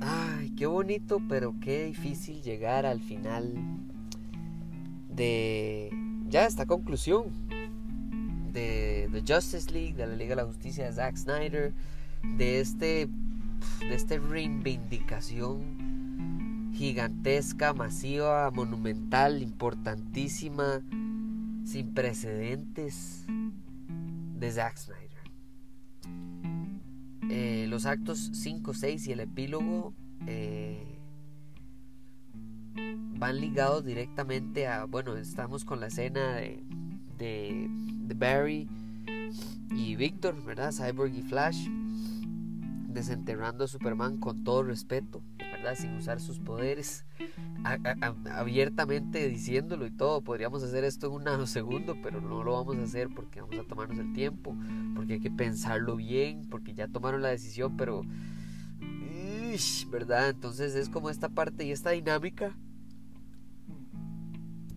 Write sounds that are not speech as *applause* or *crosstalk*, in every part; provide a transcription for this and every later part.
Ay, qué bonito, pero qué difícil llegar al final de ya esta conclusión de The Justice League, de la Liga de la Justicia de Zack Snyder, de este de esta reivindicación gigantesca, masiva, monumental, importantísima, sin precedentes de Zack Snyder. Eh, los actos 5, 6 y el epílogo eh, van ligados directamente a, bueno, estamos con la escena de, de, de Barry y Victor, ¿verdad? Cyborg y Flash desenterrando a Superman con todo respeto, Sin usar sus poderes, abiertamente diciéndolo y todo. Podríamos hacer esto en un *laughs* nanosegundo, pero no lo vamos a hacer porque vamos a tomarnos el tiempo, porque hay que pensarlo bien, porque ya tomaron la decisión, pero... ¿Verdad? Entonces es como esta parte y esta dinámica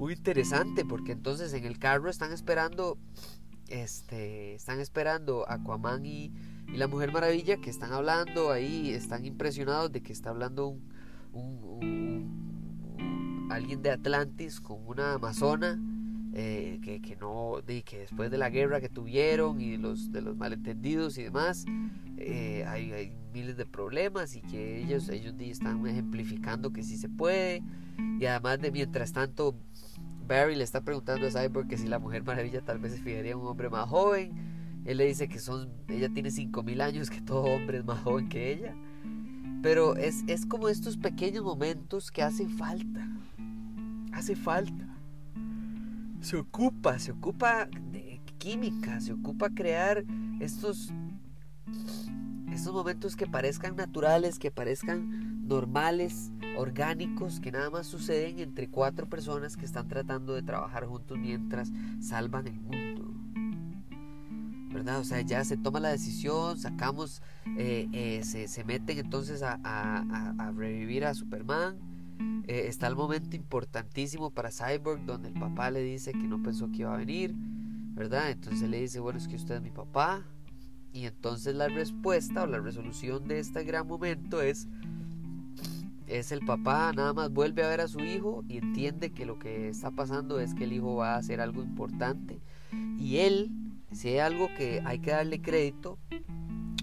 muy interesante porque entonces en el carro están esperando este están esperando Aquaman y y la Mujer Maravilla que están hablando ahí, están impresionados de que está hablando un, alguien de Atlantis con una amazona. Eh, que, no de, que después de la guerra que tuvieron y de los, de los malentendidos y demás eh, hay, miles de problemas y que ellos ellos están ejemplificando que sí se puede y además de mientras tanto Barry le está preguntando a Cyborg que si la Mujer Maravilla tal vez se fijaría en un hombre más joven él le dice que son, ella tiene 5000 años, que todo hombre es más joven que ella. Pero es, es como estos pequeños momentos que hacen falta. Hace falta. Se ocupa, se ocupa de química, se ocupa crear estos, estos momentos que parezcan naturales, que parezcan normales, orgánicos, que nada más suceden entre cuatro personas que están tratando de trabajar juntos mientras salvan el mundo. ¿Verdad? O sea, ya se toma la decisión, sacamos, eh, eh, se, se, meten entonces a, revivir a Superman. Eh, está el momento importantísimo para Cyborg donde el papá le dice que no pensó que iba a venir, ¿verdad? Entonces le dice, bueno, es que usted es mi papá. Y entonces la respuesta o la resolución de este gran momento es, es el papá nada más vuelve a ver a su hijo y entiende que lo que está pasando es que el hijo va a hacer algo importante. Y él si hay algo que hay que darle crédito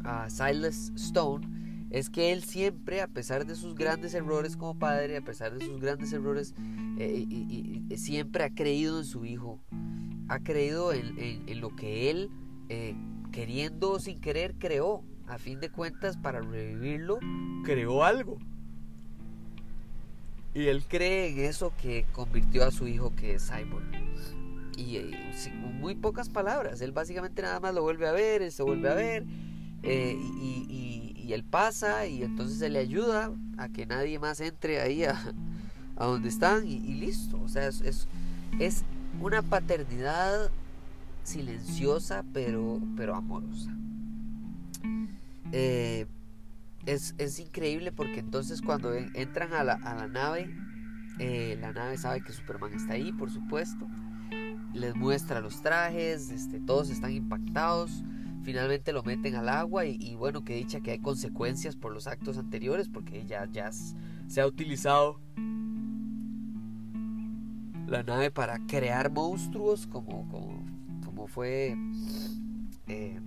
a Silas Stone, es que él siempre, a pesar de sus grandes errores como padre, a pesar de sus grandes errores, eh, siempre ha creído en su hijo, ha creído en, lo que él, eh, queriendo o sin querer, creó. A fin de cuentas, para revivirlo, creó algo. Y él cree en eso que convirtió a su hijo, que es Cyborg y eh, muy pocas palabras. Él básicamente nada más lo vuelve a ver, él se vuelve a ver eh, y, él pasa y entonces se le ayuda a que nadie más entre ahí a, a donde están y, listo. O sea, es, es, una paternidad silenciosa pero, pero amorosa. Eh, es, es, increíble porque entonces cuando entran a la, a la nave, la nave sabe que Superman está ahí, por supuesto les muestra los trajes, este, todos están impactados, finalmente lo meten al agua y, bueno, que dicha que hay consecuencias por los actos anteriores porque ya, ya se ha utilizado la nave para crear monstruos como, como, como fue eh,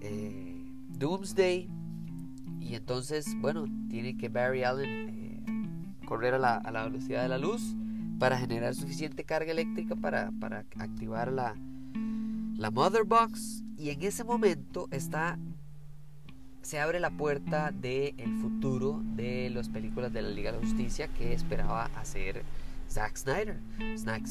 eh, Doomsday. Y entonces, bueno, tiene que Barry Allen eh, correr a la, a la velocidad de la luz para generar suficiente carga eléctrica para, para activar la, la mother box y en ese momento está se abre la puerta del el futuro de las películas de la Liga de la Justicia que esperaba hacer Zack Snyder. Zack,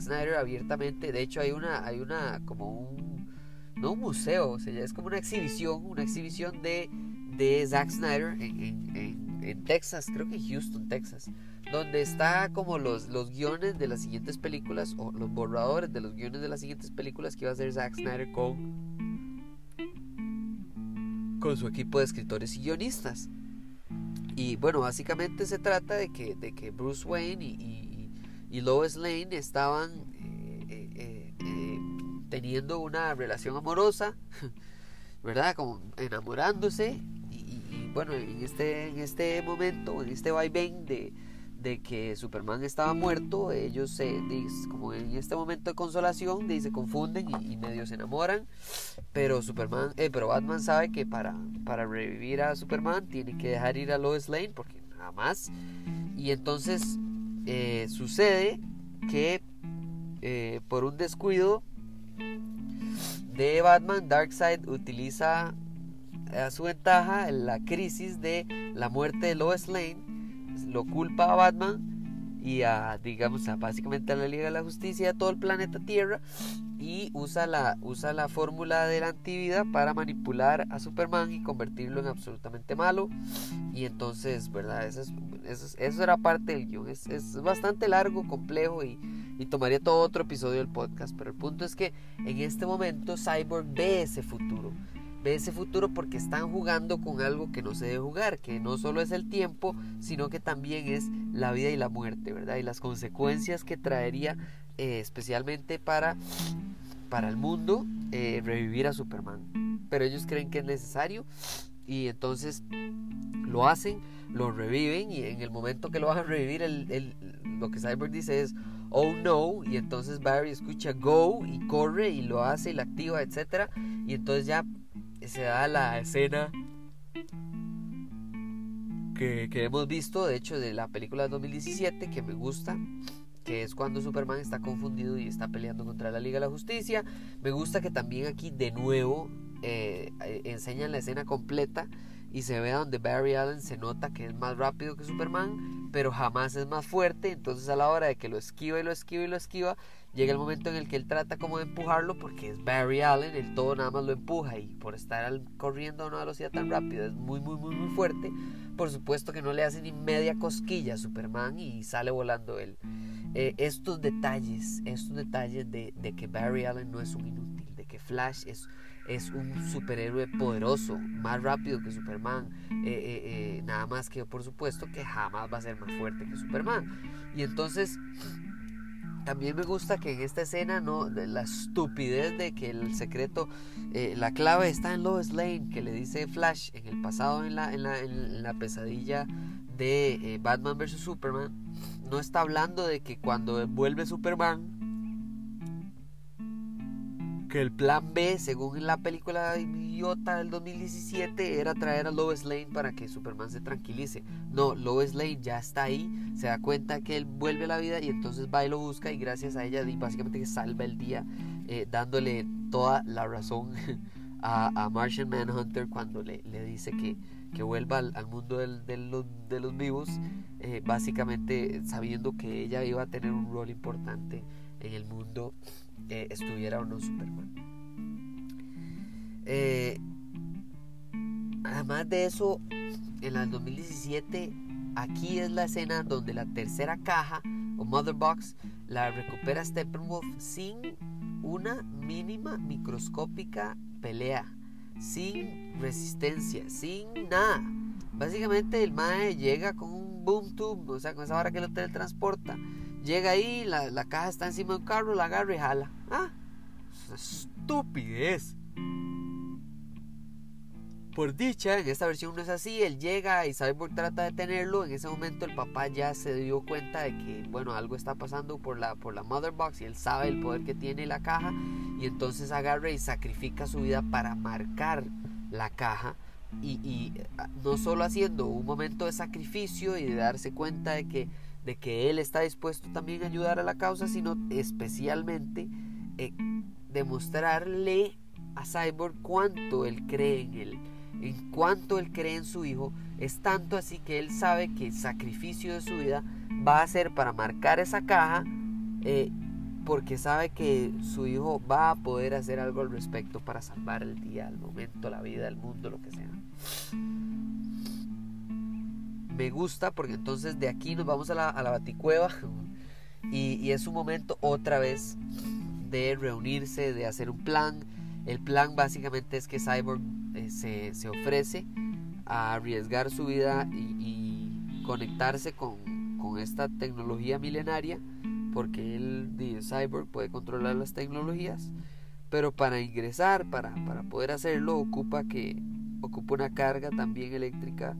Snyder abiertamente, de hecho hay una, hay una como un, no un museo, o sea, es como una exhibición, una exhibición de, de Zack Snyder en, en Texas, creo que en Houston, Texas, donde está como los, los guiones de las siguientes películas o los borradores de los guiones de las siguientes películas que iba a hacer Zack Snyder con, con su equipo de escritores y guionistas. Y bueno, básicamente se trata de que, de que Bruce Wayne y, y, Lois Lane estaban eh, eh, teniendo una relación amorosa, *laughs* ¿verdad? Como enamorándose. Y, bueno, en este, en este momento, en este vaivén de, de que Superman estaba muerto, ellos se, como en este momento de consolación, se confunden y, medio se enamoran, pero Superman, eh, pero Batman sabe que para, para revivir a Superman tiene que dejar ir a Lois Lane porque nada más, y entonces eh, sucede que eh, por un descuido de Batman, Darkseid utiliza a su ventaja la crisis de la muerte de Lois Lane lo culpa a Batman y a, digamos, a básicamente a la Liga de la Justicia, a todo el planeta Tierra, y usa la, usa la fórmula de la antivida para manipular a Superman y convertirlo en absolutamente malo. Y entonces, ¿verdad? Eso, es, eso, era parte del guion. Es, es bastante largo, complejo y, y tomaría todo otro episodio del podcast. Pero el punto es que en este momento Cyborg ve ese futuro ve ese futuro porque están jugando con algo que no se debe jugar, que no solo es el tiempo, sino que también es la vida y la muerte, ¿verdad? Y las consecuencias que traería eh, especialmente para, para el mundo eh, revivir a Superman. Pero ellos creen que es necesario y entonces lo hacen, lo reviven y en el momento que lo van a revivir, el, lo que Cyborg dice es oh no y entonces Barry escucha go y corre y lo hace y lo activa, etcétera y entonces ya se da la escena que, hemos visto, de hecho, de la película de 2017, que me gusta, que es cuando Superman está confundido y está peleando contra la Liga de la Justicia. Me gusta que también aquí de nuevo eh, eh, enseñan la escena completa y se ve donde Barry Allen se nota que es más rápido que Superman, pero jamás es más fuerte. Entonces a la hora de que lo esquiva y lo esquiva y lo esquiva, llega el momento en el que él trata como de empujarlo porque es Barry Allen, el todo nada más lo empuja y por estar corriendo a una velocidad tan rápida es muy muy muy muy fuerte. Por supuesto que no le hace ni media cosquilla a Superman y sale volando él. Eh, estos detalles, estos detalles de, que Barry Allen no es un inútil, de que Flash es es un superhéroe poderoso, más rápido que Superman, eh, eh, nada más que por supuesto que jamás va a ser más fuerte que Superman. Y entonces también me gusta que en esta escena no la estupidez de que el secreto, la clave está en Lois Lane, que le dice Flash en el pasado en la, en la, en la pesadilla de Batman vs Superman, no está hablando de que cuando vuelve Superman que el plan B, según la película idiota del 2017, era traer a Lois Lane para que Superman se tranquilice. No, Lois Lane ya está ahí, se da cuenta que él vuelve a la vida y entonces va y lo busca y gracias a ella básicamente salva el día eh, dándole toda la razón *laughs* a, Martian Manhunter cuando le, le dice que, que vuelva al, mundo del, de los vivos, eh, básicamente sabiendo que ella iba a tener un rol importante en el mundo estuviera o no Superman. Eh, además de eso, en el 2017, aquí es la escena donde la tercera caja o Mother Box la recupera Steppenwolf sin una mínima microscópica pelea, sin resistencia, sin nada. Básicamente el mae llega con un boom tube, o sea, con esa vara que lo teletransporta Llega ahí, la, la caja está encima de un carro, la agarra y jala. Ah, estupidez. Por dicha, en esta versión no es así, él llega y Cyborg trata de tenerlo, en ese momento el papá ya se dio cuenta de que, bueno, algo está pasando por la, por la Mother Box y él sabe el poder que tiene la caja y entonces agarra y sacrifica su vida para marcar la caja y, y ah, no solo haciendo un momento de sacrificio y de darse cuenta de que de que él está dispuesto también a ayudar a la causa, sino especialmente eh, demostrarle a Cyborg cuánto él cree en él, en cuánto él cree en su hijo, es tanto así que él sabe que el sacrificio de su vida va a ser para marcar esa caja, eh, porque sabe que su hijo va a poder hacer algo al respecto para salvar el día, el momento, la vida, el mundo, lo que sea me gusta porque entonces de aquí nos vamos a la, a la baticueva y, es un momento otra vez de reunirse, de hacer un plan. El plan básicamente es que Cyborg eh, se, ofrece a arriesgar su vida y, conectarse con, con esta tecnología milenaria, porque él, el cyborg, puede controlar las tecnologías, pero para ingresar, para, para poder hacerlo, ocupa que ocupa una carga también eléctrica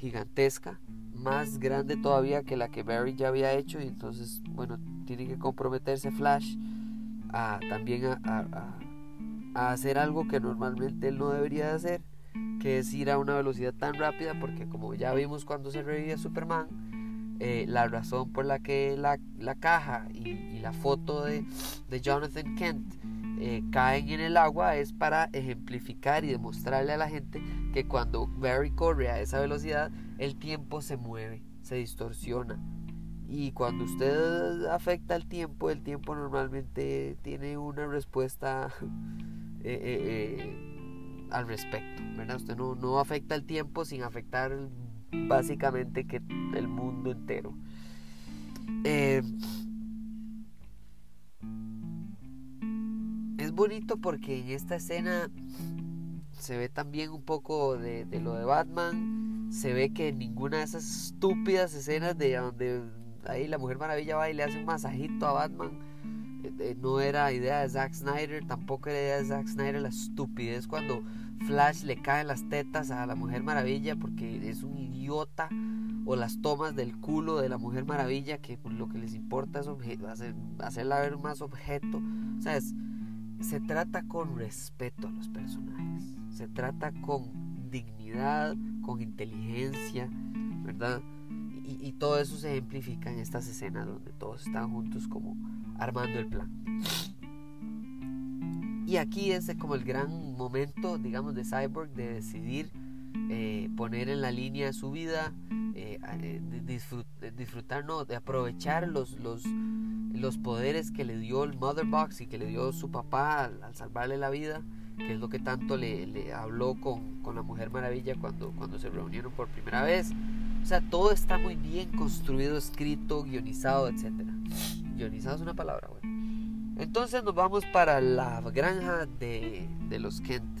gigantesca, más grande todavía que la que Barry ya había hecho, y entonces, bueno, tiene que comprometerse Flash a también a, hacer algo que normalmente él no debería de hacer, que es ir a una velocidad tan rápida, porque como ya vimos cuando se revivía Superman, eh, la razón por la que la, la caja y, la foto de, de Jonathan Kent eh, caen en el agua es para ejemplificar y demostrarle a la gente que cuando Barry corre a esa velocidad, el tiempo se mueve, se distorsiona. Y cuando usted afecta el tiempo, el tiempo normalmente tiene una respuesta *laughs* eh, al respecto. ¿verdad? Usted no, no afecta el tiempo sin afectar básicamente que el mundo entero. Eh, es bonito porque en esta escena se ve también un poco de, lo de Batman. Se ve que ninguna de esas estúpidas escenas de donde ahí la Mujer Maravilla va y le hace un masajito a Batman. Eh, eh, no era idea de Zack Snyder, tampoco era idea de Zack Snyder la estupidez cuando Flash le cae las tetas a la Mujer Maravilla porque es un idiota o las tomas del culo de la Mujer Maravilla que lo que les importa es hacer, hacerla ver más objeto. O sea, se trata con respeto a los personajes, se trata con dignidad, con inteligencia, ¿verdad? Y, todo eso se ejemplifica en estas escenas donde todos están juntos como armando el plan. Y aquí es como el gran momento, digamos, de Cyborg de decidir eh, poner en la línea su vida, eh, eh, de disfrutar, no, de aprovechar los, los, los poderes que le dio el Mother Box y que le dio su papá al, salvarle la vida, que es lo que tanto le, le habló con, con, la Mujer Maravilla cuando, cuando se reunieron por primera vez. O sea, todo está muy bien construido, escrito, guionizado, etc. Guionizado es una palabra, bueno. Entonces nos vamos para la granja de, los Kent,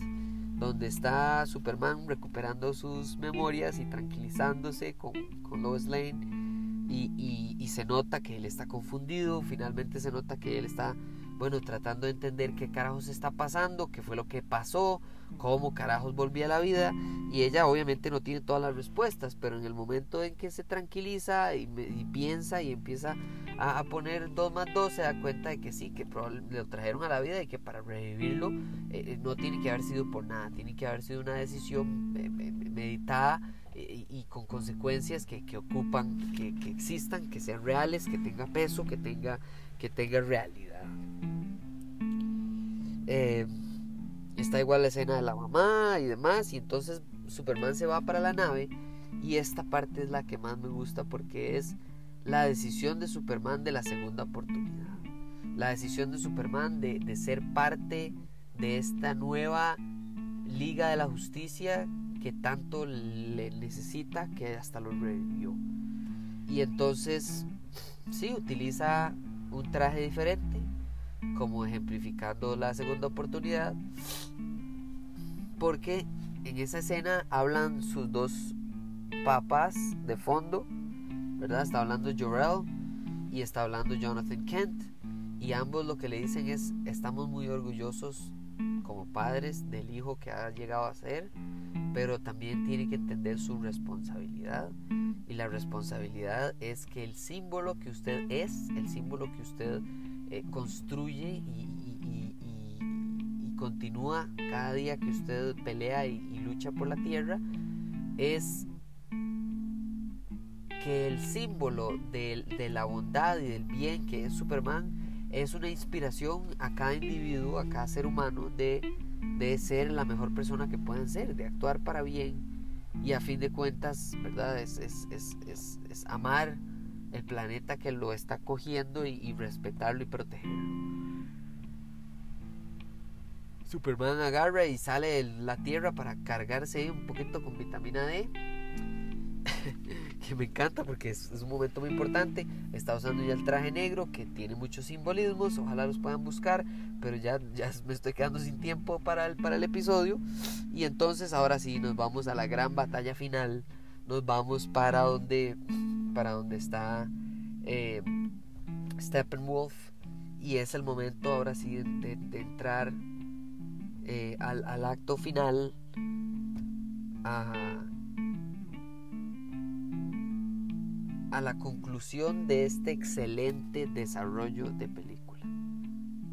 donde está Superman recuperando sus memorias y tranquilizándose con, con Lois Lane. Y, y, se nota que él está confundido, finalmente se nota que él está, bueno, tratando de entender qué carajos está pasando, qué fue lo que pasó, cómo carajos volvía a la vida y ella obviamente no tiene todas las respuestas, pero en el momento en que se tranquiliza y, piensa y empieza a, poner 2 más 2 se da cuenta de que sí, que probablemente lo trajeron a la vida y que para revivirlo eh, eh, no tiene que haber sido por nada, tiene que haber sido una decisión eh, meditada y, con consecuencias que, que ocupan, que, que, existan, que sean reales, que tenga peso, que tenga, que tenga realidad. Eh, está igual la escena de la mamá y demás. Y entonces Superman se va para la nave. Y esta parte es la que más me gusta porque es la decisión de Superman de la segunda oportunidad. La decisión de Superman de, de ser parte de esta nueva Liga de la Justicia que tanto le necesita que hasta lo revivió. Y entonces, sí, utiliza un traje diferente, como ejemplificando la segunda oportunidad, porque en esa escena hablan sus dos papás de fondo, ¿verdad? Está hablando Jorel y está hablando Jonathan Kent, y ambos lo que le dicen es, estamos muy orgullosos como padres del hijo que ha llegado a ser, pero también tiene que entender su responsabilidad. Y la responsabilidad es que el símbolo que usted es, el símbolo que usted eh, construye y, continúa cada día que usted pelea y, lucha por la tierra, es que el símbolo de, la bondad y del bien que es Superman es una inspiración a cada individuo, a cada ser humano de, de ser la mejor persona que pueden ser, de actuar para bien y a fin de cuentas, ¿verdad? Es, es, es, es amar el planeta que lo está cogiendo y, respetarlo y protegerlo. Superman agarra y sale de la Tierra para cargarse un poquito con vitamina D. *laughs* que me encanta porque es, un momento muy importante. Está usando ya el traje negro que tiene muchos simbolismos. Ojalá los puedan buscar. Pero ya, ya me estoy quedando sin tiempo para el, para el episodio. Y entonces ahora sí nos vamos a la gran batalla final nos vamos para donde, para donde está eh, Steppenwolf y es el momento ahora sí de, entrar eh, al, acto final a, a la conclusión de este excelente desarrollo de película.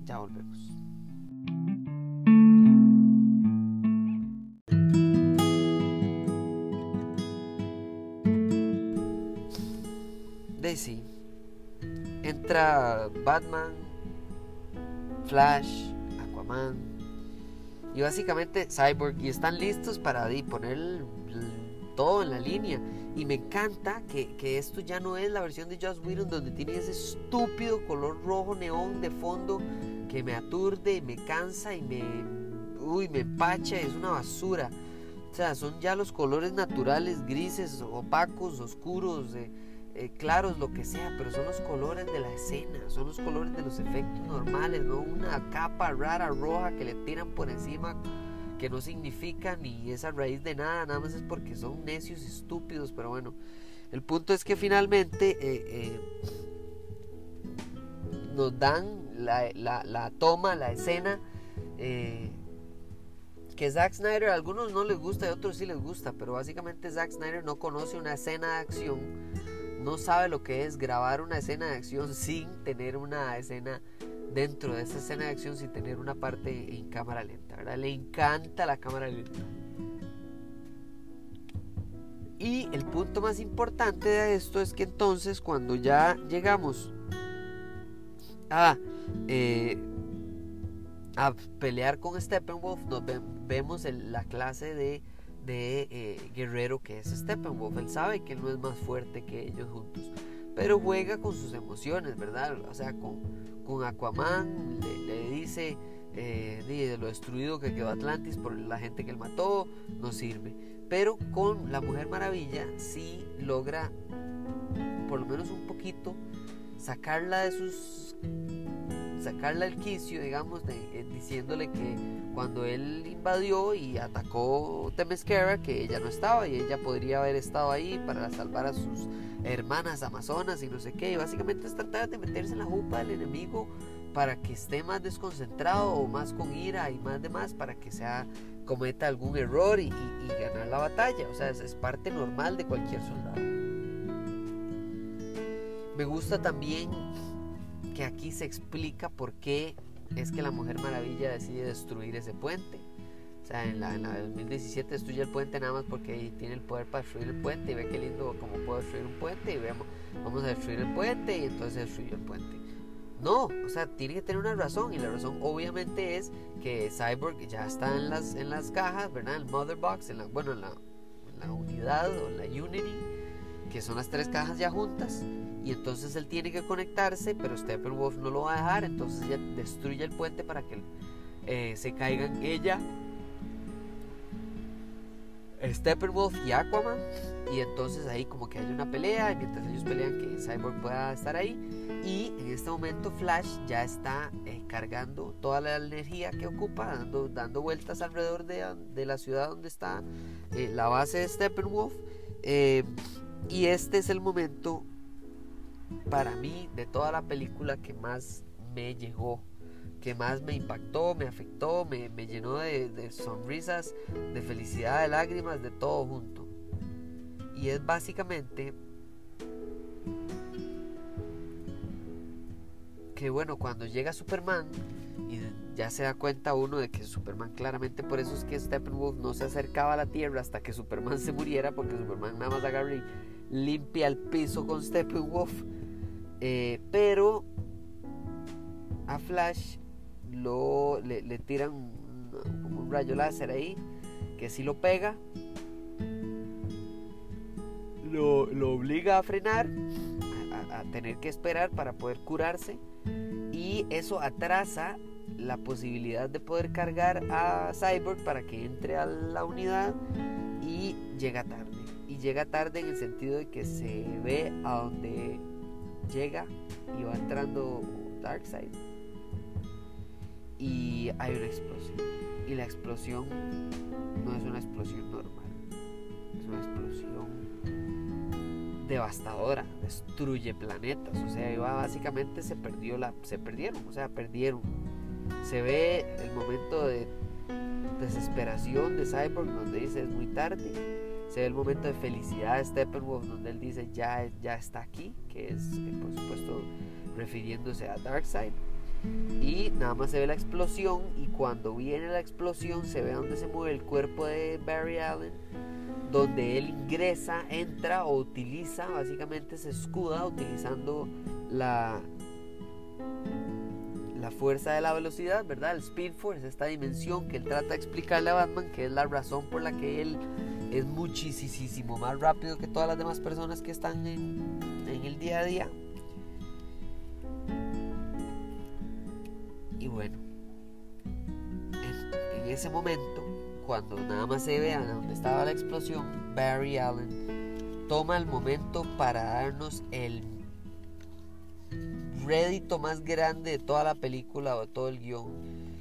Ya volvemos. Entra Batman, Flash, Aquaman y básicamente Cyborg y están listos para poner todo en la línea. Y me encanta que, esto ya no es la versión de Joss Whedon donde tiene ese estúpido color rojo neón de fondo que me aturde, me cansa y me, uy, me empacha, es una basura. O sea, son ya los colores naturales, grises, opacos, oscuros, eh, claros, lo que sea, pero son los colores de la escena, son los colores de los efectos normales, no una capa rara roja que le tiran por encima que no significa ni esa raíz de nada, nada más es porque son necios estúpidos, pero bueno, el punto es que finalmente eh, eh, nos dan la, toma, la escena, que Zack Snyder a algunos no les gusta y a otros sí les gusta, pero básicamente Zack Snyder no conoce una escena de acción no sabe lo que es grabar una escena de acción sin tener una escena dentro de esa escena de acción sin tener una parte en cámara lenta, ¿verdad? Le encanta la cámara lenta. Y el punto más importante de esto es que entonces cuando ya llegamos a, eh, a pelear con Steppenwolf, nos vemos en la clase de de eh, guerrero que es Steppenwolf. Él sabe que él no es más fuerte que ellos juntos, pero juega con sus emociones, ¿verdad? O sea, con, con Aquaman le, dice eh, de lo destruido que quedó Atlantis por la gente que él mató, no sirve. Pero con la Mujer Maravilla sí logra, por lo menos un poquito, sacarla de sus sacarla del quicio, digamos, eh, diciéndole que cuando él invadió y atacó Temesquera, que ella no estaba y ella podría haber estado ahí para salvar a sus hermanas amazonas y no sé qué. Y básicamente es tratar de meterse en la jupa del enemigo para que esté más desconcentrado o más con ira y más demás para que sea cometa algún error y, ganar la batalla. O sea, es parte normal de cualquier soldado. Me gusta también que aquí se explica por qué es que la Mujer Maravilla decide destruir ese puente. O sea, en la, en 2017 destruye el puente nada más porque tiene el poder para destruir el puente y ve qué lindo como puede destruir un puente y vemos, vamos a destruir el puente y entonces destruye el puente. No, o sea, tiene que tener una razón y la razón obviamente es que Cyborg ya está en las, en las cajas, ¿verdad? El Mother Box, en la, bueno, en la, en la unidad o la Unity, que son las tres cajas ya juntas y entonces él tiene que conectarse, pero Steppenwolf no lo va a dejar, entonces ella destruye el puente para que eh, se caigan ella, Steppenwolf y Aquaman, y entonces ahí como que hay una pelea, y mientras ellos pelean que Cyborg pueda estar ahí, y en este momento Flash ya está eh, cargando toda la energía que ocupa, dando, dando vueltas alrededor de, la ciudad donde está eh, la base de Steppenwolf, y este es el momento para mí, de toda la película que más me llegó, que más me impactó, me afectó, me, llenó de, sonrisas, de felicidad, de lágrimas, de todo junto. Y es básicamente que bueno, cuando llega Superman y ya se da cuenta uno de que Superman claramente por eso es que Steppenwolf no se acercaba a la Tierra hasta que Superman se muriera porque Superman nada más agarra y limpia el piso con Steppenwolf eh, pero a Flash lo, le, tiran un, rayo láser ahí que si lo pega. Lo, obliga a frenar a, tener que esperar para poder curarse. Y eso atrasa la posibilidad de poder cargar a Cyborg para que entre a la unidad y llega tarde. Y llega tarde en el sentido de que se ve a donde llega y va entrando Darkseid y hay una explosión y la explosión no es una explosión normal es una explosión devastadora, destruye planetas, o sea, iba, básicamente se perdió la, se perdieron, o sea, perdieron. Se ve el momento de desesperación de Cyborg donde dice es muy tarde. Se ve el momento de felicidad de Steppenwolf donde él dice ya, ya está aquí, que es eh, por supuesto refiriéndose a Darkseid. Y nada más se ve la explosión y cuando viene la explosión se ve donde se mueve el cuerpo de Barry Allen donde él ingresa, entra o utiliza, básicamente se escuda utilizando la, la fuerza de la velocidad, ¿verdad? El Speed Force, esta dimensión que él trata de explicarle a Batman, que es la razón por la que él es muchísimo más rápido que todas las demás personas que están en, el día a día. Y bueno, en ese momento cuando nada más se vean donde estaba la explosión, Barry Allen toma el momento para darnos el rédito más grande de toda la película o de todo el guion,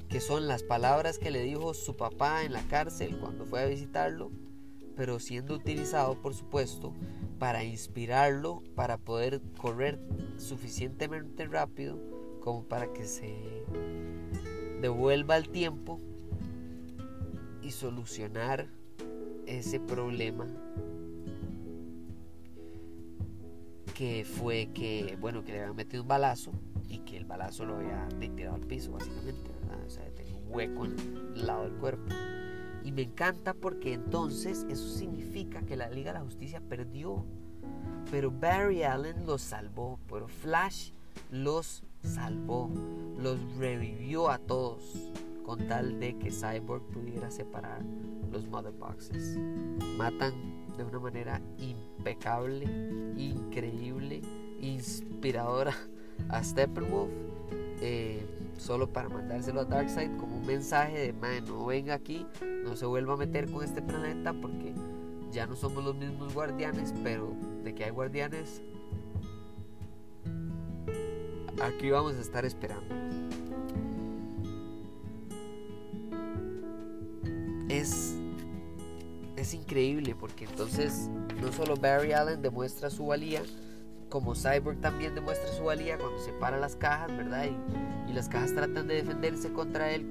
que son las palabras que le dijo su papá en la cárcel cuando fue a visitarlo, pero siendo utilizado, por supuesto, para inspirarlo, para poder correr suficientemente rápido como para que se devuelva el tiempo y solucionar ese problema que fue que, bueno, que le habían metido un balazo y que el balazo lo había tirado al piso, básicamente, O sea, tenía un hueco en el lado del cuerpo. Y me encanta porque entonces eso significa que la Liga de la Justicia perdió. Pero Barry Allen los salvó, pero Flash los salvó, los revivió a todos con tal de que Cyborg pudiera separar los Mother Boxes. Matan de una manera impecable, increíble, inspiradora a Steppenwolf. Eh, solo para mandárselo a Darkseid como un mensaje de man, no venga aquí, no se vuelva a meter con este planeta porque ya no somos los mismos guardianes, pero de que hay guardianes, aquí vamos a estar esperando. es, es increíble porque entonces no solo Barry Allen demuestra su valía, como Cyborg también demuestra su valía cuando separa las cajas, ¿verdad? Y, y las cajas tratan de defenderse contra él,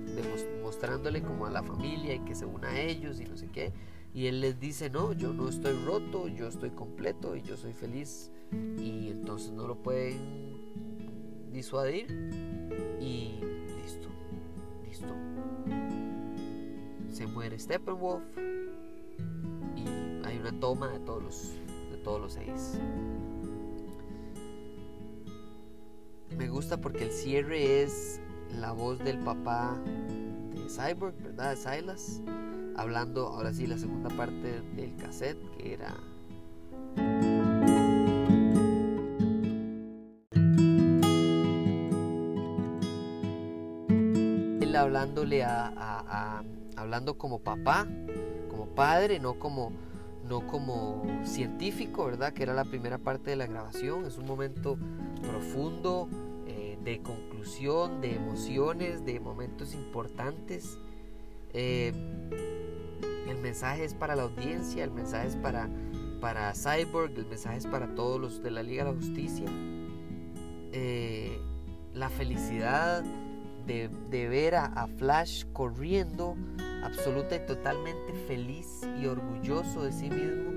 mostrándole como a la familia y que se una a ellos y no sé qué. Y él les dice, no, yo no estoy roto, yo estoy completo y yo soy feliz. Y entonces no lo pueden disuadir. Y listo, listo se muere Steppenwolf y hay una toma de todos los, de todos los seis. Me gusta porque el cierre es la voz del papá de Cyborg, ¿verdad? De Silas, hablando ahora sí la segunda parte del cassette que era él hablándole a hablando como papá, como padre, no como, no como científico, ¿verdad? Que era la primera parte de la grabación. Es un momento profundo, de conclusión, de emociones, de momentos importantes. Eh, el mensaje es para la audiencia, el mensaje es para, para Cyborg, el mensaje es para todos los de la Liga de la Justicia. Eh, la felicidad de, ver a, Flash corriendo absoluta y totalmente feliz y orgulloso de sí mismo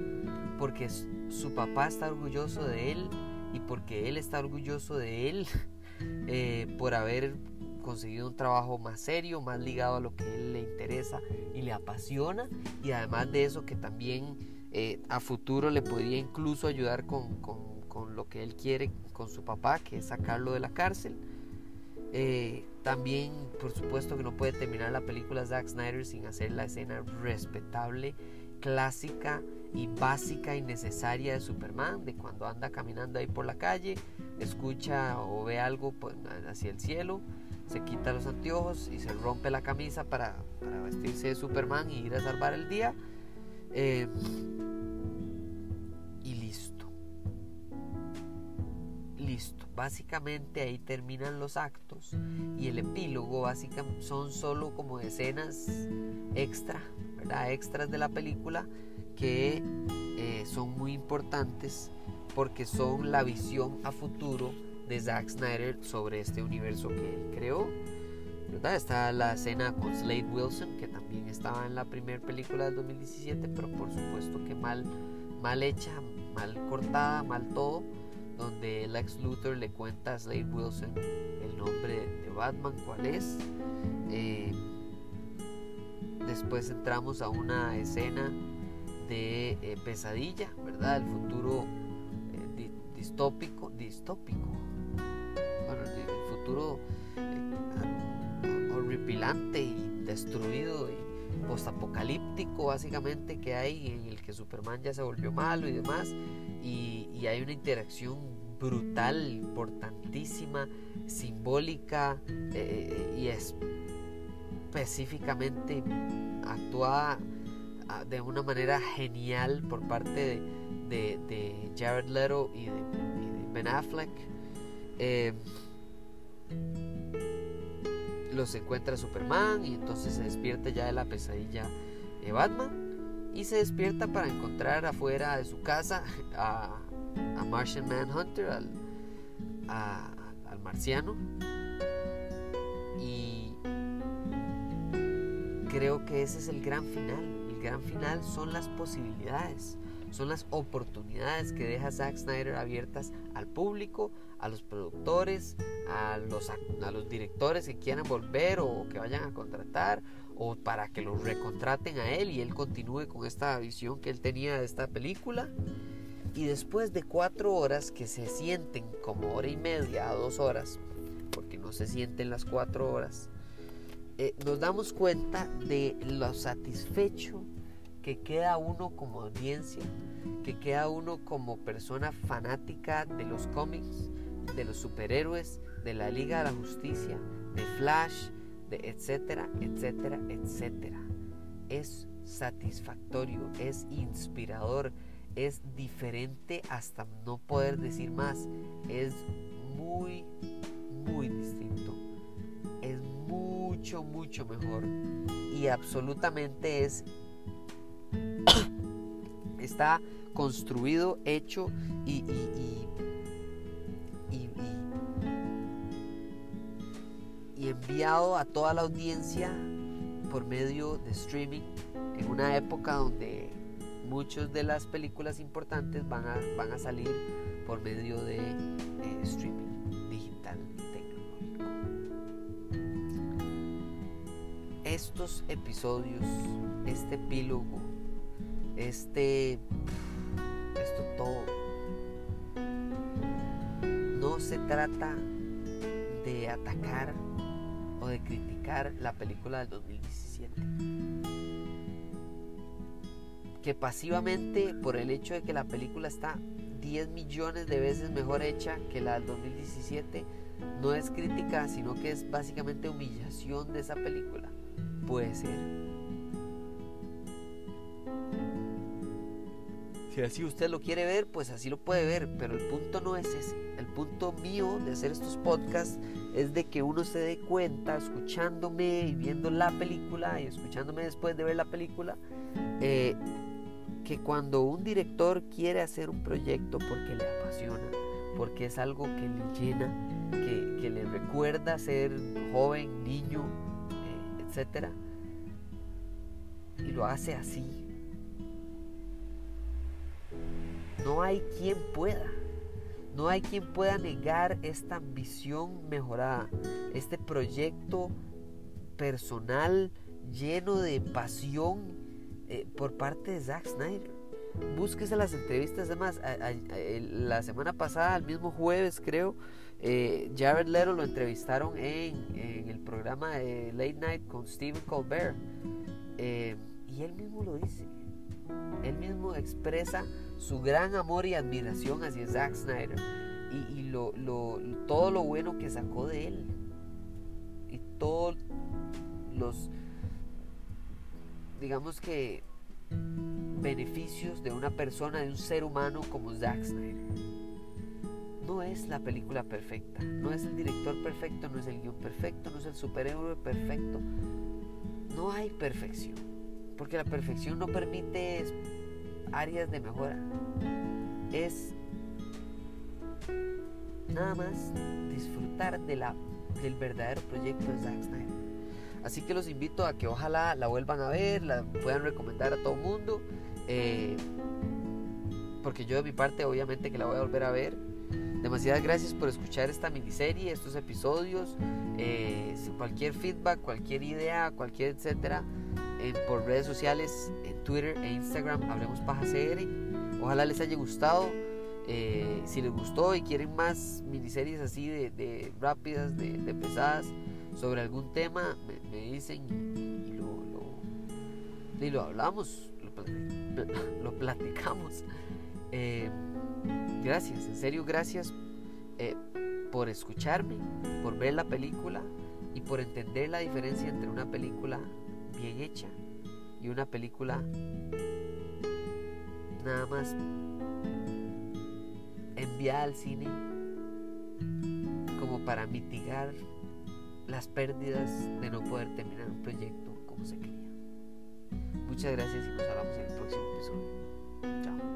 porque su papá está orgulloso de él y porque él está orgulloso de él *laughs* eh, por haber conseguido un trabajo más serio, más ligado a lo que él le interesa y le apasiona y además de eso que también eh, a futuro le podría incluso ayudar con, con, con, lo que él quiere con su papá, que es sacarlo de la cárcel. Eh, también, por supuesto, que no puede terminar la película Zack Snyder sin hacer la escena respetable, clásica y básica y necesaria de Superman, de cuando anda caminando ahí por la calle, escucha o ve algo pues, hacia el cielo, se quita los anteojos y se rompe la camisa para, vestirse de Superman y ir a salvar el día. Eh, listo. Básicamente ahí terminan los actos y el epílogo básicamente son solo como escenas extra, ¿verdad? Extras de la película que eh, son muy importantes porque son la visión a futuro de Zack Snyder sobre este universo que él creó. ¿verdad? Está la escena con Slade Wilson, que también estaba en la primera película del 2017, pero por supuesto que mal, mal hecha, mal cortada, mal todo, donde Lex Luthor le cuenta a Slade Wilson el nombre de Batman, cuál es. Eh, después entramos a una escena de eh, pesadilla, ¿verdad? El futuro eh, distópico, distópico, bueno, el futuro horripilante y destruido y postapocalíptico básicamente que hay en el que Superman ya se volvió malo y demás y, hay una interacción brutal, importantísima, simbólica eh, y específicamente actuada de una manera genial por parte de, Jared Leto y de, Ben Affleck. Eh, los encuentra Superman y entonces se despierta ya de la pesadilla de Batman y se despierta para encontrar afuera de su casa a, Martian Manhunter, al, al marciano. Y creo que ese es el gran final. Gran final son las posibilidades, son las oportunidades que deja Zack Snyder abiertas al público, a los productores, a los, a los directores que quieran volver o que vayan a contratar o para que los recontraten a él y él continúe con esta visión que él tenía de esta película. Y después de cuatro horas que se sienten como hora y media a dos horas, porque no se sienten las cuatro horas, eh, nos damos cuenta de lo satisfecho que queda uno como audiencia, que queda uno como persona fanática de los cómics, de los superhéroes, de la Liga de la Justicia, de Flash, de etcétera, etcétera, etcétera. Es satisfactorio, es inspirador, es diferente hasta no poder decir más. Es muy, muy distinto. Es mucho, mucho mejor. Y absolutamente es... *coughs* está construido, hecho y, y y enviado a toda la audiencia por medio de streaming en una época donde muchas de las películas importantes van a, van a salir por medio de eh, streaming digital tecnológico. Estos episodios, este epílogo, este, esto todo, no se trata de atacar o de criticar la película del 2017. Que pasivamente, por el hecho de que la película está 10 millones de veces mejor hecha que la del 2017, no es crítica, sino que es básicamente humillación de esa película. Puede ser. Si así usted lo quiere ver, pues así lo puede ver, pero el punto no es ese. El punto mío de hacer estos podcasts es de que uno se dé cuenta, escuchándome y viendo la película y escuchándome después de ver la película, eh, que cuando un director quiere hacer un proyecto porque le apasiona, porque es algo que le llena, que, le recuerda ser joven, niño, eh, etc. Y lo hace así. No hay quien pueda. No hay quien pueda negar esta ambición mejorada, este proyecto personal lleno de pasión eh, por parte de Zack Snyder. Búsquese las entrevistas, además, la semana pasada, el mismo jueves creo, eh, Jared Leto lo entrevistaron en, el programa de Late Night con Stephen Colbert. Eh, y él mismo lo dice. Él mismo expresa su gran amor y admiración hacia Zack Snyder y, todo lo bueno que sacó de él y todos los digamos que beneficios de una persona, de un ser humano como Zack Snyder. No es la película perfecta, no es el director perfecto, no es el guion perfecto, no es el superhéroe perfecto. No hay perfección, porque la perfección no permite áreas de mejora. Es nada más disfrutar del verdadero proyecto de Zack Snyder. Así que los invito a que ojalá la vuelvan a ver, la puedan recomendar a todo el mundo. Eh, porque yo de mi parte obviamente que la voy a volver a ver. Demasiadas gracias por escuchar esta miniserie, estos episodios. Eh, cualquier feedback, cualquier idea, cualquier etcétera, por redes sociales, en Twitter e Instagram, hablemos paja CR. Ojalá les haya gustado. Eh, si les gustó y quieren más miniseries así de, rápidas, de, pesadas, sobre algún tema, me, dicen y, lo, hablamos, *laughs* lo, platicamos. Eh, gracias, en serio, gracias eh, por escucharme, por ver la película y por entender la diferencia entre una película bien hecha y una película nada más enviada al cine como para mitigar las pérdidas de no poder terminar un proyecto como se quería. Muchas gracias y nos hablamos en el próximo episodio. Chao.